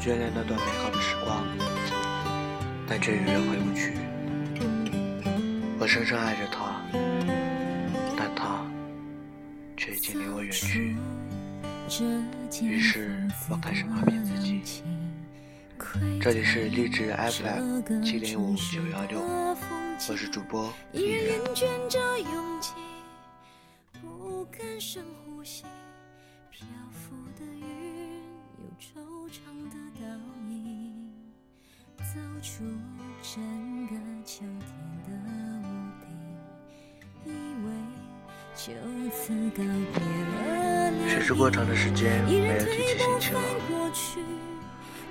眷恋那段美好的时光，但却永远回不去。我深深爱着他，但他却已经离我远去。于是我开始麻痹自己。这里是励志 FM 七零五九幺六，我是主播一元。学时过长的时间，没有提起心情了。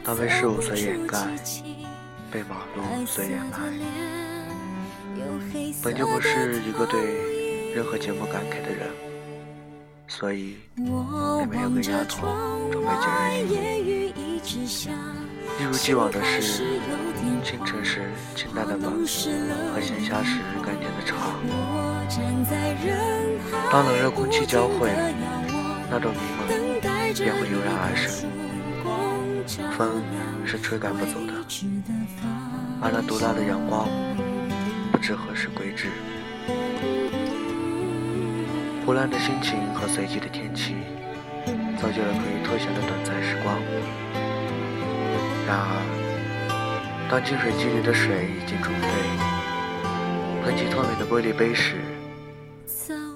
当被事物所掩盖，被忙碌所掩埋。本就不是一个对任何节目感慨的人，所以也没有跟丫头准备节日礼物。一如既往的是，清晨时清淡的粉和闲暇时甘甜的茶。当冷热空气交汇，那种迷茫便会油然而生。风是吹赶不走的，而那毒辣的阳光不知何时归至。胡乱的心情和随机的天气，造就了可以脱险的短暂时光。然而，当净水机里的水已经煮沸，捧起透明的玻璃杯时，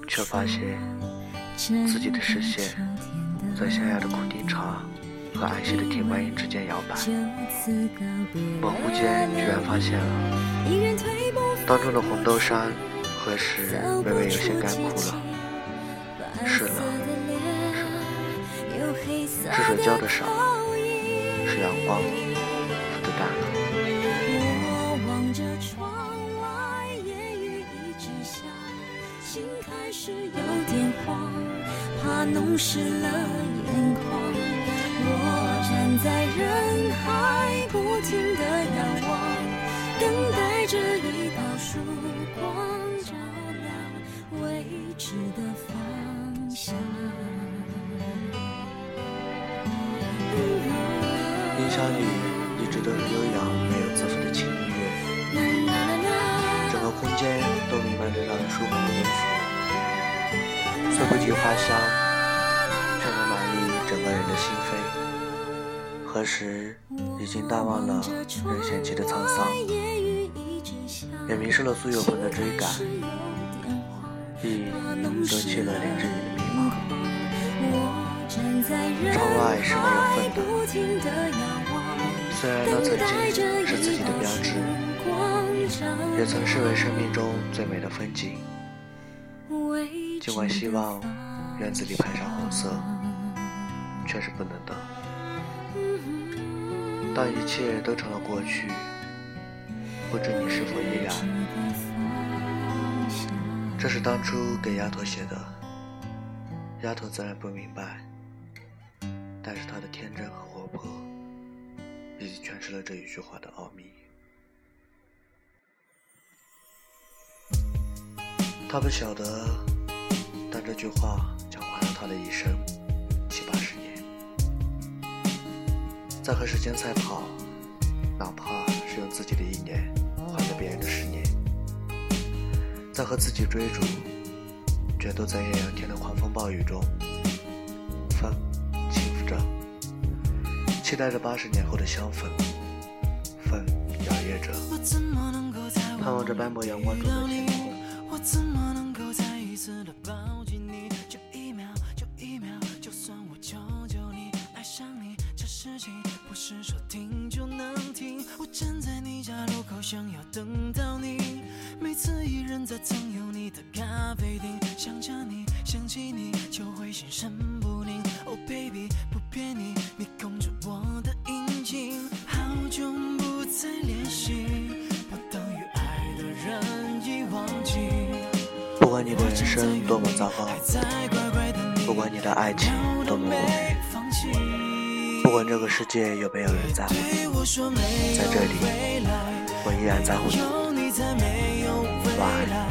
却发现自己的视线在香雅的苦丁茶和安息的铁观音之间摇摆。模糊间，居然发现了当中的红豆杉何时微微有些干枯了？是了，是了，是水浇的少，是阳光。我望着窗外，夜雨一直下，里一直。都是悠扬、没有字符的轻音乐，整个空间都弥漫着让人舒缓的音符，虽不及花香，却能满溢整个人的心扉。何时已经淡忘了任贤齐的沧桑，也迷失了苏有朋的追赶，亦丢弃了林志颖的迷茫。窗外是没有风的。虽然那曾经是自己的标志，也曾视为生命中最美的风景。尽管希望院子里排上红色，却是不能的。当一切都成了过去，不知你是否依然？这是当初给丫头写的，丫头自然不明白，但是她的天真和活泼。已经诠释了这一句话的奥秘。他不晓得，但这句话讲完了他的一生，七八十年，在和时间赛跑，哪怕是用自己的一年换了别人的十年，在和自己追逐，决斗在艳阳天的狂风暴雨中。期待着八十年后的相逢，风摇曳着，盼望着斑驳阳光中的天空。我怎么能够再一次的抱紧你？就一秒，就一秒，就算我求求你，爱上你这事情不是说停就能停。我站在你家路口，想要等到你。每次一人在曾有你的咖啡厅，想着你，想起你，就会心神不宁。Oh baby，不骗你，管你的人生多么糟糕，不管你的爱情多么无语，不管这个世界有没有人在乎你，在这里，我依然在乎你。晚安。